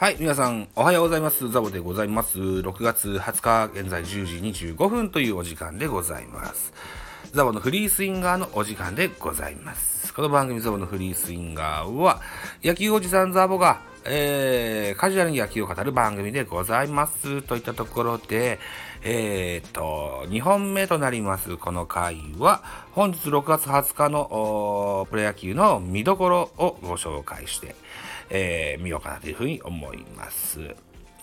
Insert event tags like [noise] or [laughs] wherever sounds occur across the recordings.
はい、皆さん、おはようございます。ザボでございます。6月20日、現在10時25分というお時間でございます。ザボのフリースインガーのお時間でございます。この番組ザボのフリースインガーは、野球おじさんザボが、えー、カジュアルに野球を語る番組でございます。といったところで、えー、っと、2本目となります、この回は、本日6月20日のプロ野球の見どころをご紹介して、えー見ようかなというふうに思います。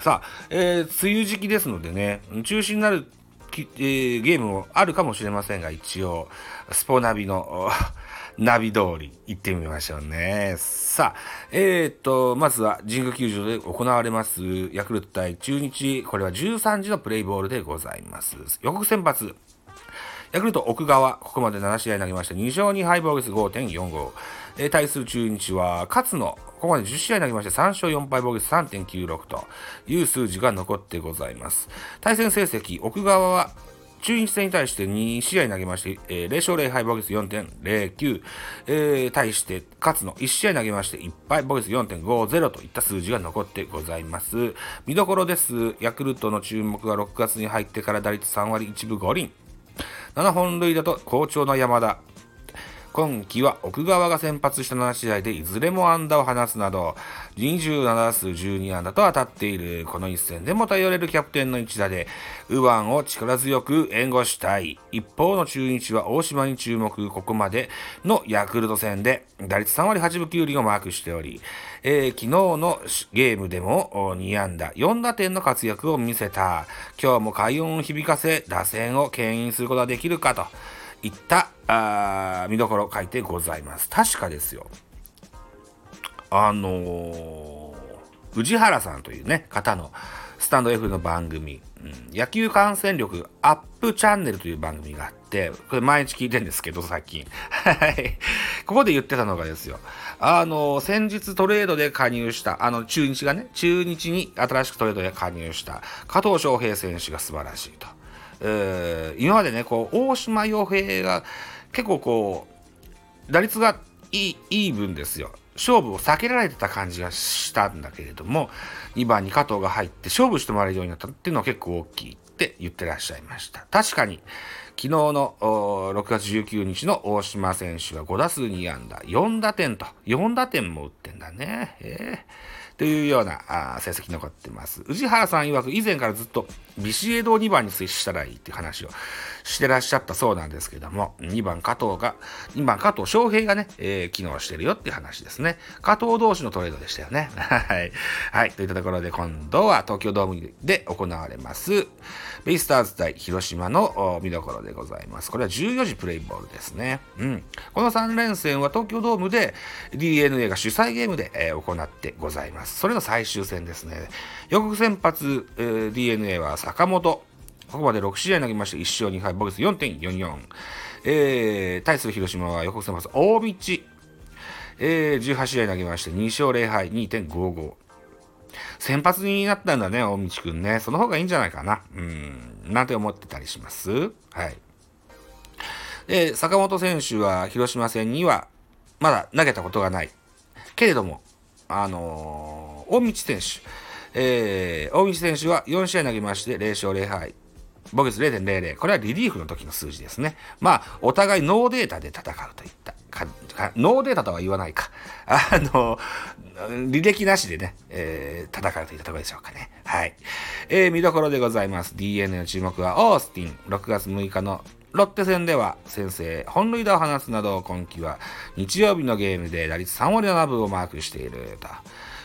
さあ、えー梅雨時期ですのでね、中止になる、えーゲームもあるかもしれませんが、一応、スポナビの [laughs] ナビ通り行ってみましょうね。さあ、えー、っと、まずは神宮球場で行われます、ヤクルト対中日、これは13時のプレイボールでございます。予告先発、ヤクルト奥川、ここまで7試合投げまして、2勝2敗防御率5.45。えー対する中日は、勝野、ここまで10試合投げまして、3勝4敗防御率3.96という数字が残ってございます。対戦成績、奥川は、中日戦に対して2試合投げまして、えー0勝0敗防御率4.09、えー対して勝野1試合投げまして1敗防御率4.50といった数字が残ってございます。見どころです。ヤクルトの注目は6月に入ってから打率3割1分5厘。7本塁打と好調の山田。今季は奥川が先発した7試合でいずれも安打を放つなど、27打数12安打と当たっている。この一戦でも頼れるキャプテンの一打で、右腕を力強く援護したい。一方の中日は大島に注目。ここまでのヤクルト戦で、打率3割8分9厘をマークしており、えー昨日のゲームでも2安打、4打点の活躍を見せた。今日も快音を響かせ、打線を牽引することができるかと。いったあ見どころ書いてございます。確かですよ。あのー宇治原さんというね、方のスタンド F の番組、うん野球観戦力アップチャンネルという番組があって、これ毎日聞いてるんですけど、最近。[laughs] はい。ここで言ってたのがですよ。あのー先日トレードで加入した、あの、中日がね、中日に新しくトレードで加入した加藤翔平選手が素晴らしいと。えー今までね、こう、大島洋平が結構こう、打率がいいいい分ですよ。勝負を避けられてた感じがしたんだけれども、2番に加藤が入って勝負してもらえるようになったっていうのは結構大きいって言ってらっしゃいました。確かに、昨日の6月19日の大島選手は5打数2安打、4打点と、4打点も打ってんだね。えーというような成績残ってます。宇治原さん曰く以前からずっとビシエドを2番に接したらいいっていう話をしてらっしゃったそうなんですけども、2番加藤が、2番加藤翔平がね、えー機能してるよっていう話ですね。加藤同士のトレードでしたよね。[laughs] はい。はい。といったところで今度は東京ドームで行われます、ベイスターズ対広島の見どころでございます。これは14時プレイボールですね。うん。この3連戦は東京ドームで DNA が主催ゲームで、えー行ってございます。それの最終戦ですね。予告先発、えー DNA は坂本。ここまで6試合投げまして1勝2敗、防御率4.44。えー、対する広島は予告先発、大道。えー、18試合投げまして2勝0敗、2.55。先発になったんだね、大道くんね。その方がいいんじゃないかな。うん、なんて思ってたりします？はい。で、坂本選手は広島戦にはまだ投げたことがない。けれども、あのー大道選手、えー、大道選手は4試合投げまして0勝0敗。防御率0.00。これはリリーフの時の数字ですね。まあ、お互いノーデータで戦うといったかノーデータとは言わないか。あの、履歴なしでね、えー戦うといったところでしょうかね。はい。えー見どころでございます。DNA の注目はオースティン。6月6日のロッテ戦では先制本塁打を放つなど今季は日曜日のゲームで打率3割7分をマークしていると。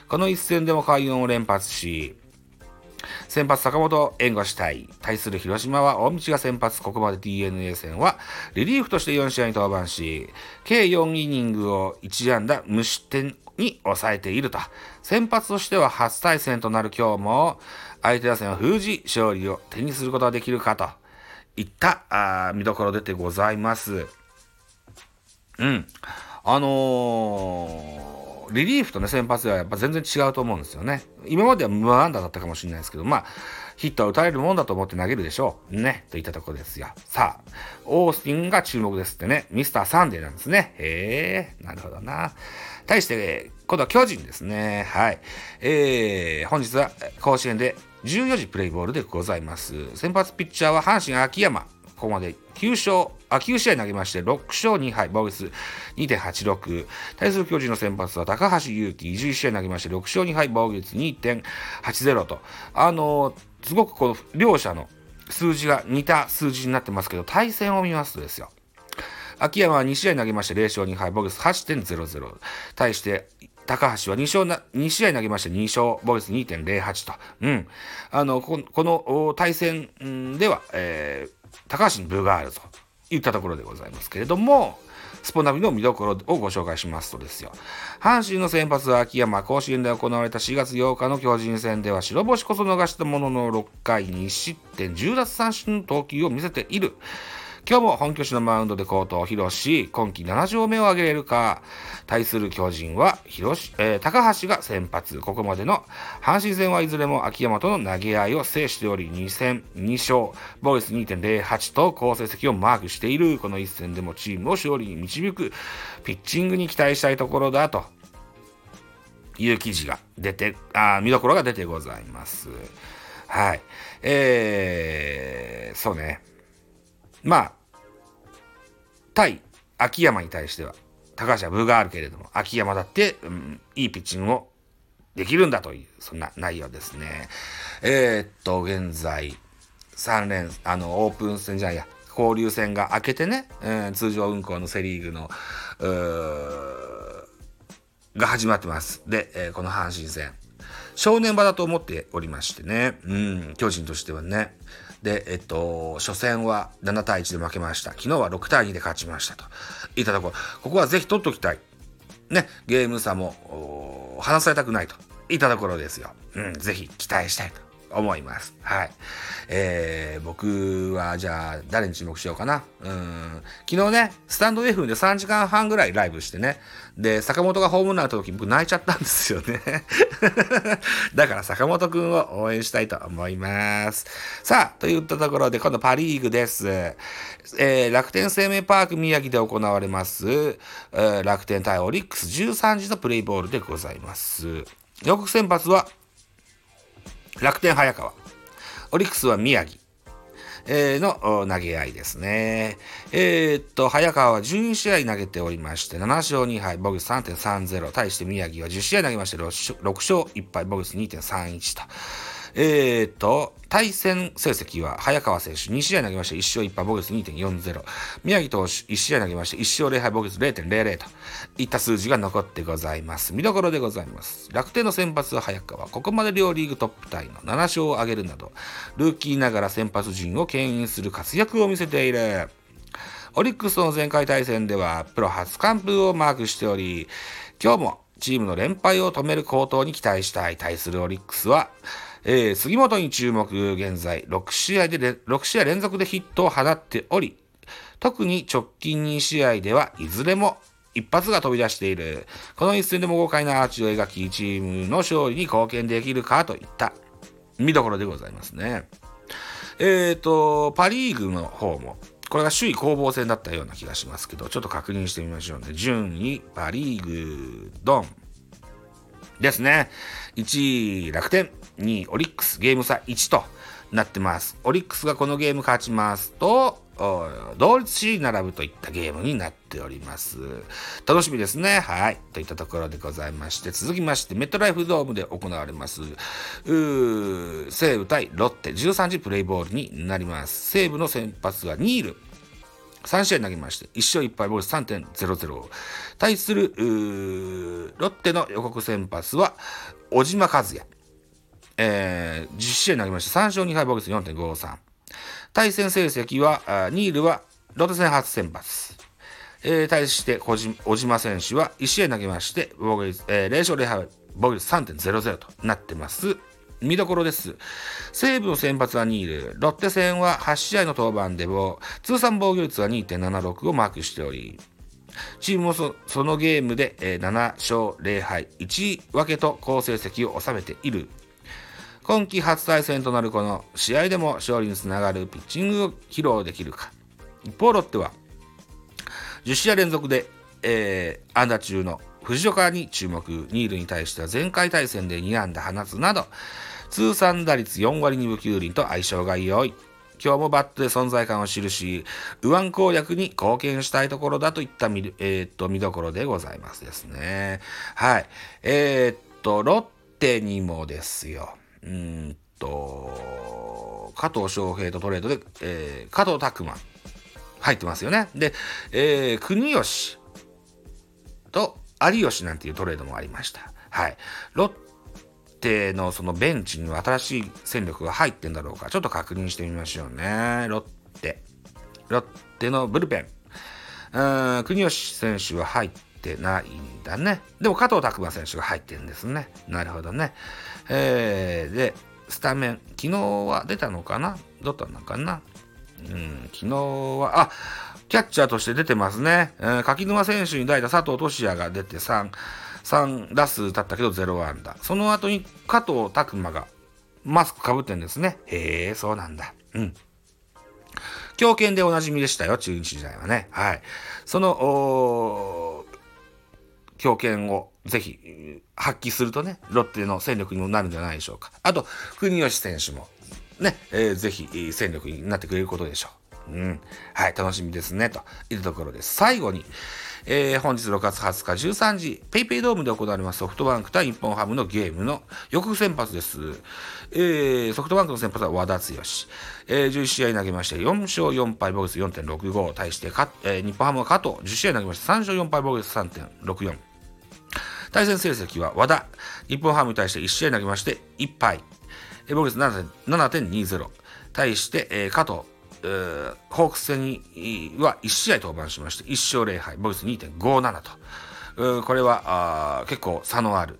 この一戦でも快音を連発し、先発坂本援護したい。対する広島は大道が先発、ここまで DNA 戦はリリーフとして4試合に登板し、計4イニングを1安打無失点に抑えていると。先発としては初対戦となる今日も、相手打線を封じ、勝利を手にすることができるかといったあ見どころ出てございます。うん。あのーリリーフとね、先発ではやっぱ全然違うと思うんですよね。今までは無安打だったかもしれないですけど、まあ、ヒットは打たれるもんだと思って投げるでしょう。ね。といったところですよ。さあ、オースティンが注目ですってね。ミスターサンデーなんですね。へえ、なるほどな。対して、今度は巨人ですね。はい。えー、本日は甲子園で14時プレイボールでございます。先発ピッチャーは阪神秋山。ここまで9勝、あ、9試合投げまして、6勝2敗、防御率2.86。対する巨人の先発は高橋祐希、11試合投げまして、6勝2敗、防御率2.80と。あのー、すごくこの両者の数字が似た数字になってますけど、対戦を見ますとですよ。秋山は2試合投げまして0勝2敗、防御率8.00。対して、高橋は2勝な、2試合投げまして2勝、防御率2.08と。うん。あの、この対戦では、えー、高橋に部があると言ったところでございますけれども、スポナビの見どころをご紹介しますとですよ。阪神の先発は秋山、甲子園で行われた4月8日の巨人戦では白星こそ逃したものの6回2失点10奪三振の投球を見せている。今日も本拠地のマウンドでコートを披露し、今季7勝目を挙げれるか、対する巨人は広しえー、高橋が先発。ここまでの阪神戦はいずれも秋山との投げ合いを制しており、2戦2勝、ボイス2.08と好成績をマークしている。この一戦でもチームを勝利に導くピッチングに期待したいところだという記事が出て、あ見どころが出てございます。はい。えー、そうね。まあ、対秋山に対しては、高橋は分があるけれども、秋山だって、うん、いいピッチングをできるんだという、そんな内容ですね。えー、っと、現在、3連、あの、オープン戦じゃないや、交流戦が明けてね、えー、通常運行のセリーグの、が始まってます。で、えー、この阪神戦。正念場だと思っておりましてね、うん、巨人としてはね。で、えっと、初戦は7対1で負けました。昨日は6対2で勝ちましたと。いったところ、ここはぜひ取っておきたい。ね、ゲーム差も、離されたくないと。いったところですよ。うん、ぜひ期待したいと。思います。はい。えー、僕はじゃあ誰に注目しようかな？うん。昨日ね、スタンド F で3時間半ぐらいライブしてね。で、坂本がホームラン打った時僕泣いちゃったんですよね。[laughs] だから坂本くんを応援したいと思います。さあ、といったところで今度パリーグです。えー、楽天生命パーク宮城で行われます、えー、楽天対オリックス13時のプレイボールでございます。予告先発は楽天早川。オリックスは宮城。えー、の投げ合いですね。えー、っと、早川は12試合投げておりまして、7勝2敗、ボグス3.30。対して宮城は10試合投げまして6、6勝1敗、ボグス2.31と。えー、っと、対戦成績は早川選手2試合投げまして、1勝1敗、ボグス2.40。宮城投手1試合投げまして、1勝0敗、ボグス0.00といった数字が残ってございます。見どころでございます。楽天の先発は早川。ここまで両リーグトップタイの7勝を挙げるなど、ルーキーながら先発陣を牽引する活躍を見せている。オリックスとの前回対戦ではプロ初完封をマークしており、今日もチームの連敗を止める好投に期待したい対するオリックスは、えー、杉本に注目、現在6試合で、6試合連続でヒットを放っており、特に直近2試合ではいずれも一発が飛び出している。この一戦でも豪快なアーチを描き、チームの勝利に貢献できるかといった見どころでございますね。えっ、ー、と、パリーグの方も、これが首位攻防戦だったような気がしますけど、ちょっと確認してみましょうね。順位、パリーグ、ドン。ですね。1位、楽天。2位、オリックス。ゲーム差1となってます。オリックスがこのゲーム勝ちますと、同率首位並ぶといったゲームになっております。楽しみですね。はい。といったところでございまして、続きまして、メットライフドームで行われます、西武対ロッテ13時プレイボールになります。西武の先発はニール。3試合投げまして、1勝1敗、ボール3.00。対する、ロッテの予告先発は、小島和也。えー、10試合投げまして、3勝2敗、ボール4.53。対戦成績は、ニールはロッテ戦初先発。えー、対して小島選手は1試合投げまして、防御率、えー、0勝0敗、防御率3.00となってます。見どころです。西武の先発はニール、ロッテ戦は8試合の登板でも、通算防御率は2.76をマークしており、チームもそのゲームで、え7勝0敗1分けと好成績を収めている。今季初対戦となるこの試合でも勝利につながるピッチングを披露できるか。一方ロッテは10試合連続で、えー、安打中の藤岡に注目。ニールに対しては前回対戦で2安打放つなど、通算打率4割2分9厘と相性が良い。今日もバットで存在感を記し、右腕攻略に貢献したいところだといった見,、えー、っと見どころでございますですね。はい。えー、っと、ロッテにもですよ。うんと、加藤翔平とトレードで、えー、加藤拓磨入ってますよね。で、えー、国吉有吉なんていうトレードもありました。はい。ロッテのそのベンチには新しい戦力が入ってんだろうか、ちょっと確認してみましょうね。ロッテ。ロッテのブルペン。うーん、国吉選手は入ってないんだね。でも加藤拓磨選手が入ってるんですね。なるほどね。えー、で、スタメン。昨日は出たのかな？どったのかな？うん、昨日は、あ、キャッチャーとして出てますね。えー、柿沼選手に代打佐藤俊也が出て3、3打数だったけど0安打。その後に加藤拓磨がマスクかぶってんですね。へえ、そうなんだ。うん。強肩でおなじみでしたよ、中日時代はね。はい。その、強肩をぜひ発揮するとね、ロッテの戦力にもなるんじゃないでしょうか。あと、国吉選手もね、えー、ぜひ戦力になってくれることでしょう。うん。はい、楽しみですね、というところです。最後に、えー、本日6月20日13時、ペイペイドームで行われますソフトバンク対日本ハムのゲームの予告先発です。えー、ソフトバンクの先発は和田剛。えー、11試合投げまして、4勝4敗、防御率4.65。対してか、えー、日本ハムは加藤、10試合投げまして、3勝4敗、防御率3.64。対戦成績は和田、日本ハムに対して1試合投げまして、1敗、防御率7.20。対して、えー、加藤、えー、ホークス戦には1試合登板しまして、1勝0敗、防御率2.57と。これは結構差のある、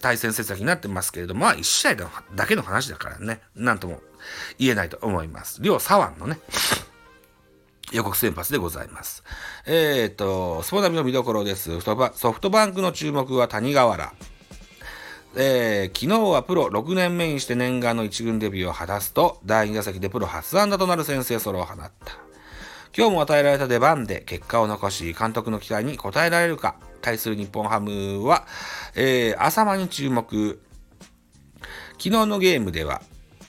対戦成績になってますけれども、まあ1試合だけの話だからね、なんとも言えないと思います。両左腕のね、予告先発でございます。えっ、ー、と、スポナビの見どころです。ソフトバンクの注目は谷川原。えー、昨日はプロ6年目にして念願の1軍デビューを果たすと、第2打席でプロ初安打となる先制ソロを放った。今日も与えられた出番で結果を残し、監督の期待に応えられるか、対する日本ハムは、えー、浅間に注目。昨日のゲームでは、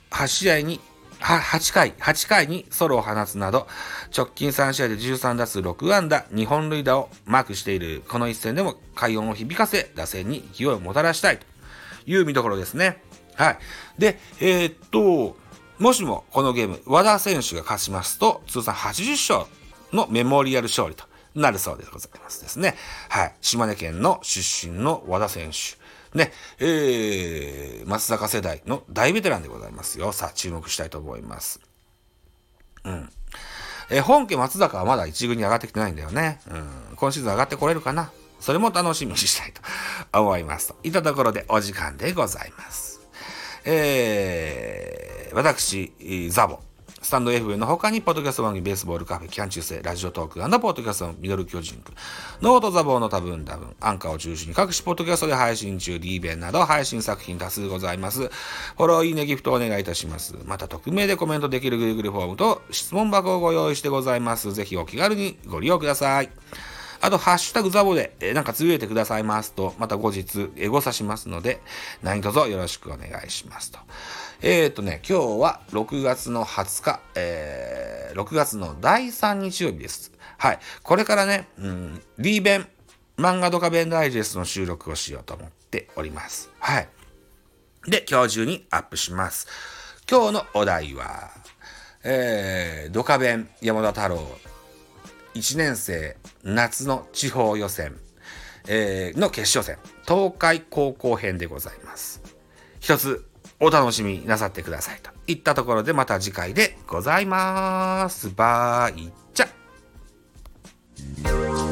8試合に、8回、8回にソロを放つなど、直近3試合で13打数6安打、2本塁打をマークしているこの一戦でも快音を響かせ、打線に勢いをもたらしたいと。いう見どころですね。はい。で、えー、っと、もしもこのゲーム、和田選手が勝ちますと、通算80勝のメモリアル勝利となるそうでございますですね。はい。島根県の出身の和田選手。ね、えー、松坂世代の大ベテランでございますよ。さあ、注目したいと思います。うん。えー、本家松坂はまだ一軍に上がってきてないんだよね。うん。今シーズン上がってこれるかなそれも楽しみにしたいと [laughs] 思います。といったところでお時間でございます。えー、私、ザボ。スタンド FM の他に、ポッドキャスト番組、ベースボールカフェ、キャン中世、ラジオトーク、アンダポッドキャストミドル巨人くノートザボーの多分多分、アンカーを中心に各種ポッドキャストで配信中、リーベンなど配信作品多数ございます。フォロー、いいね、ギフトお願いいたします。また、匿名でコメントできる Google フォームと質問箱をご用意してございます。ぜひお気軽にご利用ください。あと、ハッシュタグザボで、えー、なんかつぶやいてくださいますと、また後日、エゴさしますので、何卒よろしくお願いしますと。えっ、ー、とね、今日は6月の20日、えー、6月の第3日曜日です。はい。これからね、うん、D 弁、漫画ドカ弁ダイジェストの収録をしようと思っております。はい。で、今日中にアップします。今日のお題は、えー、ドカ弁山田太郎1年生夏の地方予選、えー、の決勝戦、東海高校編でございます。一つお楽しみなさってくださいといったところでまた次回でございます。バイチャ